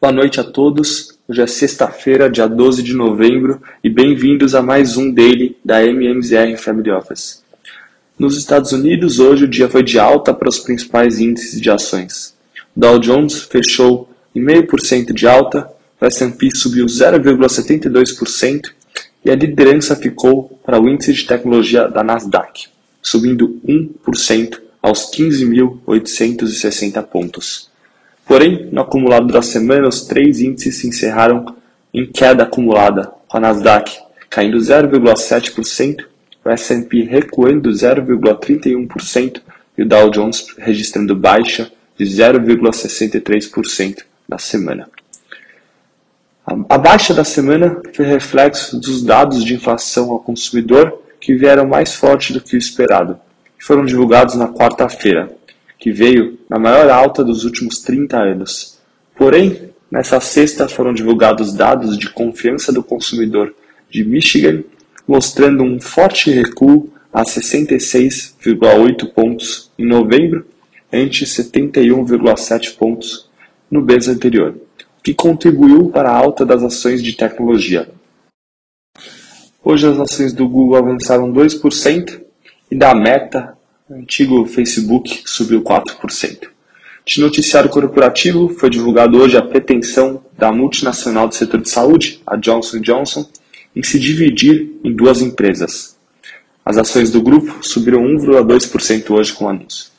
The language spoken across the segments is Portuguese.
Boa noite a todos. Hoje é sexta-feira, dia 12 de novembro, e bem-vindos a mais um Daily da MMZR Family Office. Nos Estados Unidos, hoje o dia foi de alta para os principais índices de ações. Dow Jones fechou em 0,5% de alta, o S&P subiu 0,72% e a liderança ficou para o índice de tecnologia da Nasdaq, subindo 1% aos 15.860 pontos. Porém, no acumulado da semana, os três índices se encerraram em queda acumulada, com a Nasdaq caindo 0,7%, o S&P recuando 0,31% e o Dow Jones registrando baixa de 0,63% na semana. A baixa da semana foi reflexo dos dados de inflação ao consumidor que vieram mais forte do que o esperado, e foram divulgados na quarta-feira, que veio na maior alta dos últimos 30 anos. Porém, nessa sexta foram divulgados dados de confiança do consumidor de Michigan, mostrando um forte recuo a 66,8 pontos em novembro, ante 71,7 pontos no mês anterior, que contribuiu para a alta das ações de tecnologia. Hoje as ações do Google avançaram 2% e da Meta o antigo Facebook subiu 4%. De noticiário corporativo, foi divulgado hoje a pretensão da multinacional do setor de saúde, a Johnson Johnson, em se dividir em duas empresas. As ações do grupo subiram 1,2% hoje com o anúncio.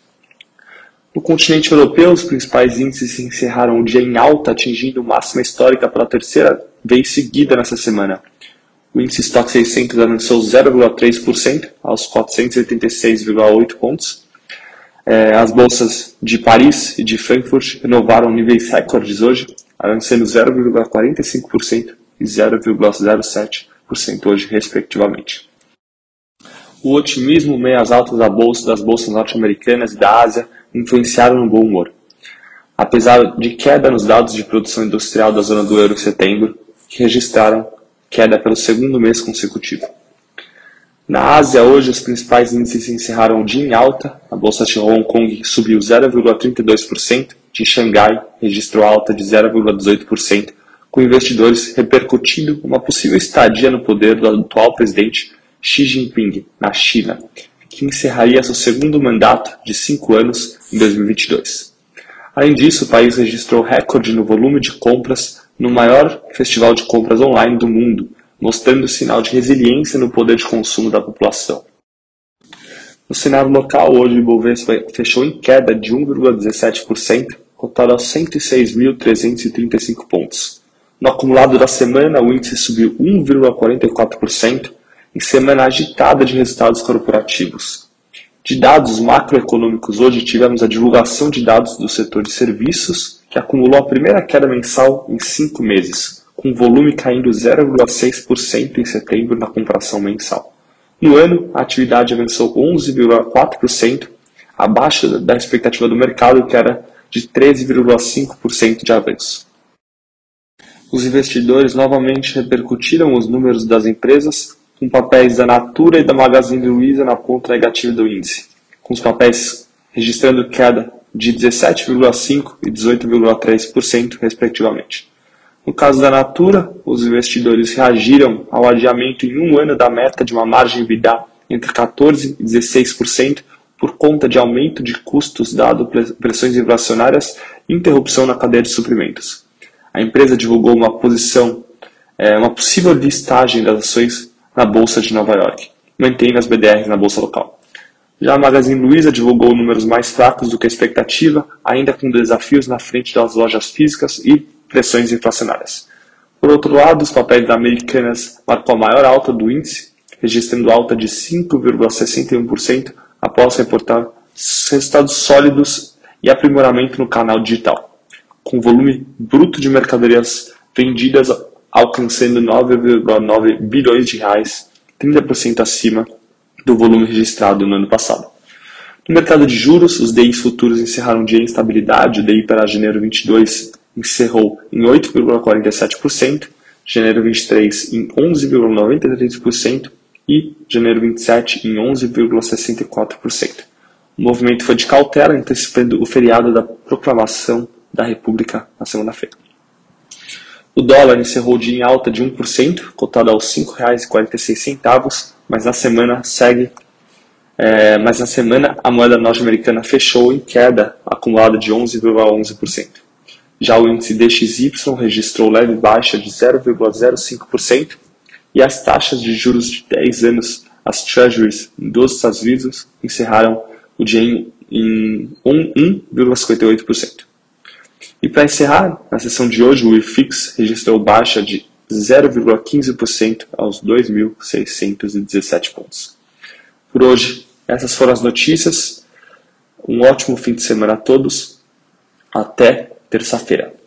No continente europeu, os principais índices encerraram o dia em alta, atingindo máxima histórica pela terceira vez seguida nessa semana. O índice Stock 600 avançou 0,3% aos 486,8 pontos. É, as bolsas de Paris e de Frankfurt renovaram níveis recordes hoje, avançando 0,45% e 0,07% hoje, respectivamente. O otimismo meio às altas da bolsa, das bolsas norte-americanas e da Ásia influenciaram no bom humor. Apesar de queda nos dados de produção industrial da zona do euro em setembro, que registraram queda pelo segundo mês consecutivo. Na Ásia, hoje, os principais índices encerraram o dia em alta. A bolsa de Hong Kong subiu 0,32%, de Xangai registrou alta de 0,18%, com investidores repercutindo uma possível estadia no poder do atual presidente Xi Jinping, na China, que encerraria seu segundo mandato de cinco anos em 2022. Além disso, o país registrou recorde no volume de compras no maior festival de compras online do mundo, mostrando sinal de resiliência no poder de consumo da população. No cenário local, hoje o Ibovespa fechou em queda de 1,17%, cotado a 106.335 pontos. No acumulado da semana, o índice subiu 1,44%, em semana agitada de resultados corporativos. De dados macroeconômicos, hoje tivemos a divulgação de dados do setor de serviços que acumulou a primeira queda mensal em cinco meses, com o volume caindo 0,6% em setembro na comparação mensal. No ano, a atividade avançou 11,4%, abaixo da expectativa do mercado, que era de 13,5% de avanço. Os investidores novamente repercutiram os números das empresas, com papéis da Natura e da Magazine Luiza na ponta negativa do índice, com os papéis registrando queda de 17,5% e 18,3%, respectivamente. No caso da Natura, os investidores reagiram ao adiamento em um ano da meta de uma margem EBITDA entre 14% e 16% por conta de aumento de custos dado pressões inflacionárias e interrupção na cadeia de suprimentos. A empresa divulgou uma posição, é, uma possível listagem das ações na Bolsa de Nova York, mantendo as BDRs na Bolsa local. Já a Magazine Luiza divulgou números mais fracos do que a expectativa, ainda com desafios na frente das lojas físicas e pressões inflacionárias. Por outro lado, os papéis da Americanas marcou a maior alta do índice, registrando alta de 5,61% após reportar resultados sólidos e aprimoramento no canal digital, com volume bruto de mercadorias vendidas alcançando 9,9 bilhões de reais, 30% acima do volume registrado no ano passado. No mercado de juros, os DIs futuros encerraram um dia em estabilidade. O DI para janeiro 22 encerrou em 8,47%, janeiro 23 em 11,93% e janeiro 27 em 11,64%. O movimento foi de cautela, antecipando o feriado da proclamação da República na segunda-feira. O dólar encerrou o dia em alta de 1%, cotado aos R$ 5,46, mas na semana segue. É, mas na semana a moeda norte-americana fechou em queda acumulada de 11,11%. ,11%. Já o índice DXY registrou leve baixa de 0,05% e as taxas de juros de 10 anos, as Treasuries dos Estados Unidos, encerraram o dia em, em 1,58%. E para encerrar, na sessão de hoje, o IFIX registrou baixa de 0,15% aos 2.617 pontos. Por hoje, essas foram as notícias. Um ótimo fim de semana a todos. Até terça-feira.